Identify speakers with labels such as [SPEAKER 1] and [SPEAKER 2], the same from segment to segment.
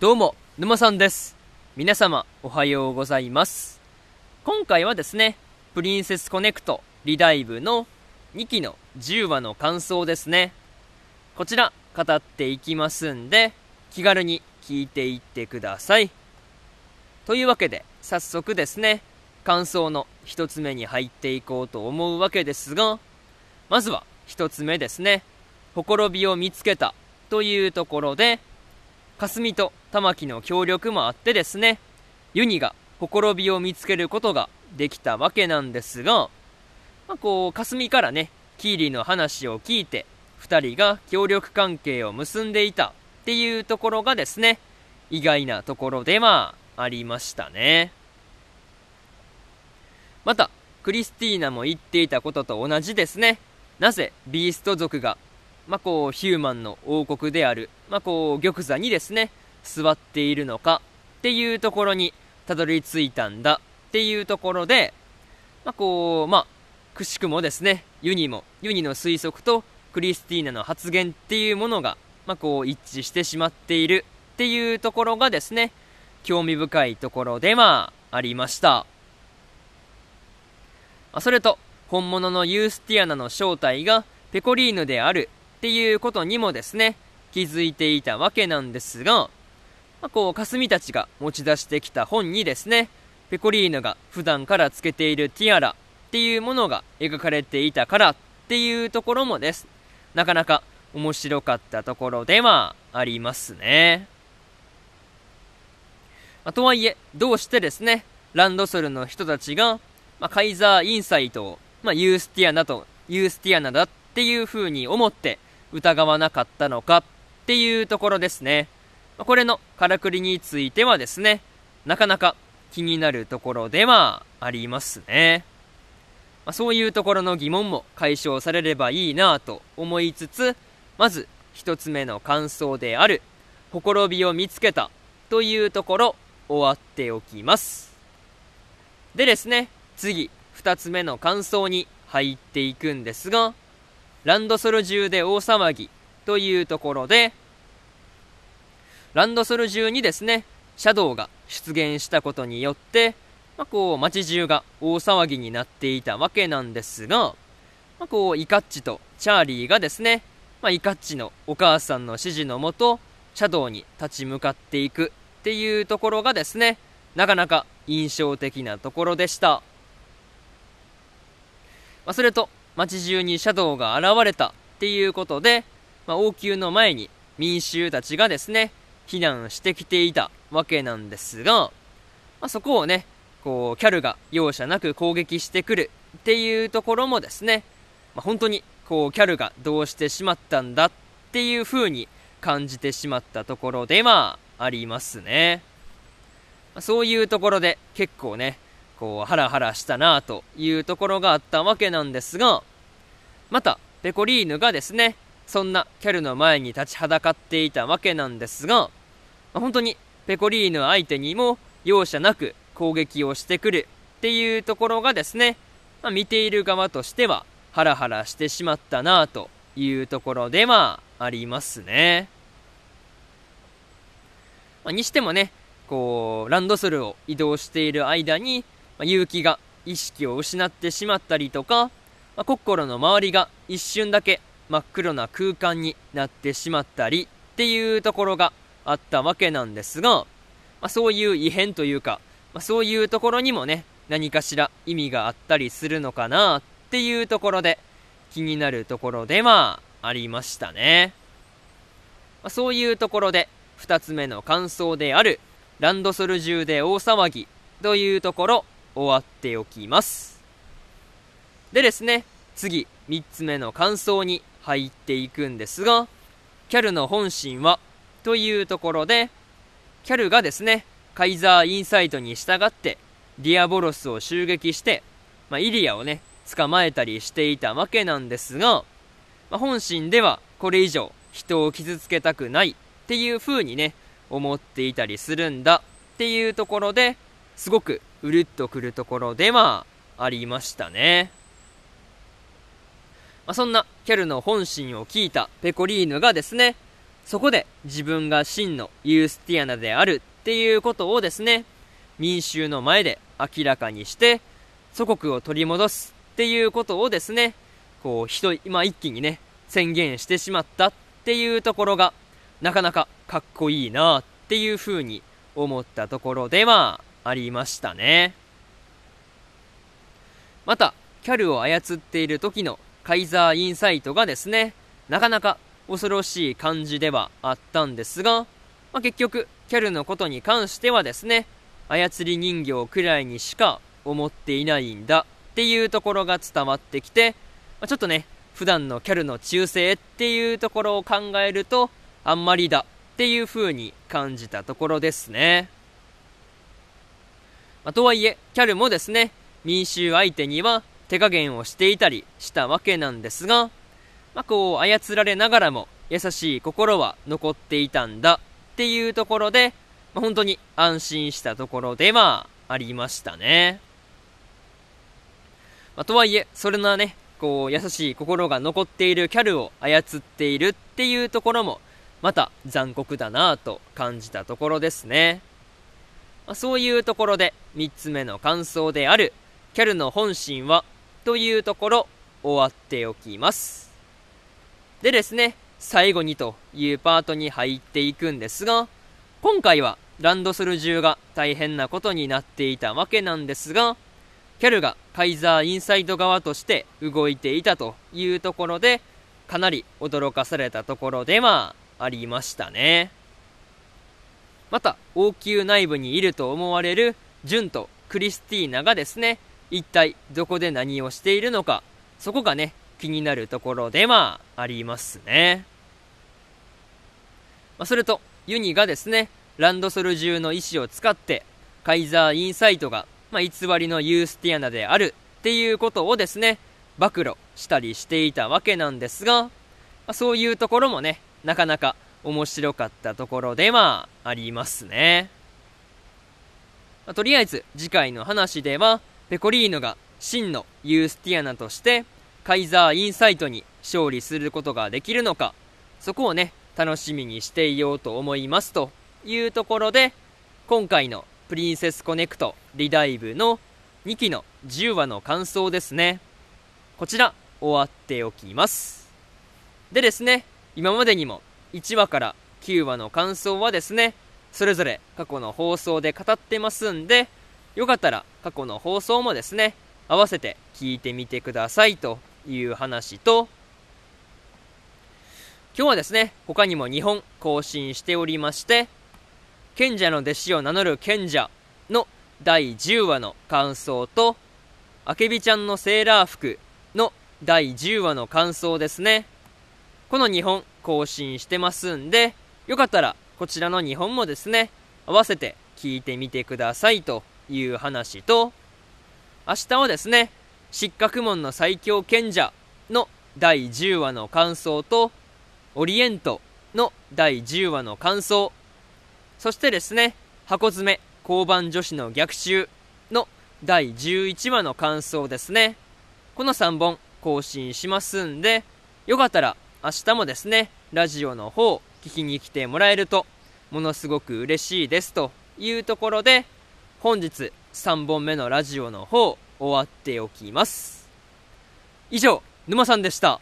[SPEAKER 1] どうも、沼さんです。皆様、おはようございます。今回はですね、プリンセスコネクトリダイブの2期の10話の感想ですね。こちら、語っていきますんで、気軽に聞いていってください。というわけで、早速ですね、感想の一つ目に入っていこうと思うわけですが、まずは一つ目ですね、ほころびを見つけたというところで、霞と玉木の協力もあってですね、ユニがほころびを見つけることができたわけなんですが、まあ、こう、霞からね、キーリの話を聞いて、二人が協力関係を結んでいたっていうところがですね、意外なところではありましたね。また、クリスティーナも言っていたことと同じですね。なぜビースト族がまあ、こう、ヒューマンの王国である、まあ、こう、玉座にですね、座っているのかっていうところにたどり着いたんだっていうところで、まあ、こう、まあ、くしくもですね、ユニも、ユニの推測とクリスティーナの発言っていうものが、まあ、こう、一致してしまっているっていうところがですね、興味深いところでまあ、りました。それと、本物のユースティアナの正体がペコリーヌであるっていうことにもですね、気づいていたわけなんですが、まあ、こう、霞たちが持ち出してきた本にですね、ペコリーヌが普段からつけているティアラっていうものが描かれていたからっていうところもです。なかなか面白かったところではありますね。まあ、とはいえ、どうしてですね、ランドソルの人たちが、まあ、カイザーインサイトを、まあ、ユースティアナと、ユースティアナだっていう風に思って疑わなかったのかっていうところですね。これのからくりについてはですね、なかなか気になるところではありますね。まあ、そういうところの疑問も解消されればいいなぁと思いつつ、まず一つ目の感想である、ほころびを見つけたというところ終わっておきます。でですね、次、二つ目の感想に入っていくんですが、ランドソル中で大騒ぎというところで、ランドソル中にですね、シャドウが出現したことによって、まあ、こう、街中が大騒ぎになっていたわけなんですが、まあ、こう、イカッチとチャーリーがですね、まあ、イカッチのお母さんの指示のもと、シャドウに立ち向かっていくっていうところがですね、なかなか印象的なところでした。まあ、それと、街中にシャドウが現れたっていうことで、まあ、王宮の前に民衆たちがですね、避難してきていたわけなんですが、まあ、そこをね、こう、キャルが容赦なく攻撃してくるっていうところもですね、まあ、本当に、こう、キャルがどうしてしまったんだっていう風に感じてしまったところではありますね。ま、そういうところで結構ね、こう、ハラハラしたなというところがあったわけなんですが、また、ペコリーヌがですね、そんなキャルの前に立ちはだかっていたわけなんですが、まあ、本当にペコリーヌ相手にも容赦なく攻撃をしてくるっていうところがですね、まあ、見ている側としてはハラハラしてしまったなというところではありますね。まあ、にしてもね、こう、ランドソルを移動している間に、まあ、結城が意識を失ってしまったりとか、まあ、コッコロの周りが一瞬だけ真っ黒な空間になってしまったりっていうところがあったわけなんですが、まあ、そういう異変というか、まあ、そういうところにもね、何かしら意味があったりするのかなっていうところで気になるところではありましたね。まあ、そういうところで二つ目の感想であるランドソル中で大騒ぎというところ終わっておきます。でですね、次、三つ目の感想に入っていくんですが、キャルの本心はというところで、キャルがですね、カイザーインサイトに従って、ディアボロスを襲撃して、まあ、イリアをね、捕まえたりしていたわけなんですが、まあ、本心ではこれ以上人を傷つけたくないっていう風にね、思っていたりするんだっていうところで、すごくうるっとくるところではありましたね。まあ、そんなキャルの本心を聞いたペコリーヌがですね、そこで自分が真のユースティアナであるっていうことをですね、民衆の前で明らかにして、祖国を取り戻すっていうことをですね、こう、人、今一気にね、宣言してしまったっていうところが、なかなかかっこいいなっていうふうに思ったところではありましたね。また、キャルを操っている時のカイザーインサイトがですね、なかなか恐ろしい感じではあったんですが、まあ、結局、キャルのことに関してはですね、操り人形くらいにしか思っていないんだっていうところが伝わってきて、まあ、ちょっとね、普段のキャルの忠誠っていうところを考えると、あんまりだっていう風に感じたところですね。まあ、とはいえ、キャルもですね、民衆相手には手加減をしていたりしたわけなんですが、まあ、こう操られながらも優しい心は残っていたんだっていうところで、まあ、本当に安心したところではありましたね。まあ、とはいえ、それなね、こう優しい心が残っているキャルを操っているっていうところも、また残酷だなぁと感じたところですね。まあ、そういうところで3つ目の感想であるキャルの本心はというところ終わっておきます。でですね、最後にというパートに入っていくんですが、今回はランドソル銃が大変なことになっていたわけなんですが、キャルがカイザーインサイド側として動いていたというところで、かなり驚かされたところではありましたね。また、王宮内部にいると思われるジュンとクリスティーナがですね、一体どこで何をしているのか、そこがね、気になるところではありますね。まあ、それと、ユニがですね、ランドソル銃の意志を使って、カイザーインサイトが、まあ、偽りのユースティアナであるっていうことをですね、暴露したりしていたわけなんですが、まあ、そういうところもね、なかなか面白かったところではありますね。まあ、とりあえず次回の話では、ペコリーノが真のユースティアナとしてカイザーインサイトに勝利することができるのか、そこをね、楽しみにしていようと思いますというところで、今回のプリンセスコネクトリダイブの2期の10話の感想ですね。こちら、終わっておきます。でですね、今までにも1話から9話の感想はですね、それぞれ過去の放送で語ってますんで、よかったら過去の放送もですね、合わせて聞いてみてくださいという話と、今日はですね、他にも2本更新しておりまして、賢者の弟子を名乗る賢者の第10話の感想と、あけびちゃんのセーラー服の第10話の感想ですね。この2本更新してますんで、よかったらこちらの2本もですね、合わせて聞いてみてくださいという話と、明日はですね、失格門の最強賢者の第10話の感想と、オリエントの第10話の感想、そしてですね、箱詰め交番女子の逆襲の第11話の感想ですね。この3本更新しますんで、よかったら明日もですね、ラジオの方聞きに来てもらえると、ものすごく嬉しいですというところで、本日3本目のラジオの方終わっておきます。以上、沼さんでした。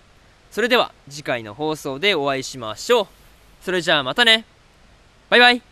[SPEAKER 1] それでは次回の放送でお会いしましょう。それじゃあまたね。バイバイ。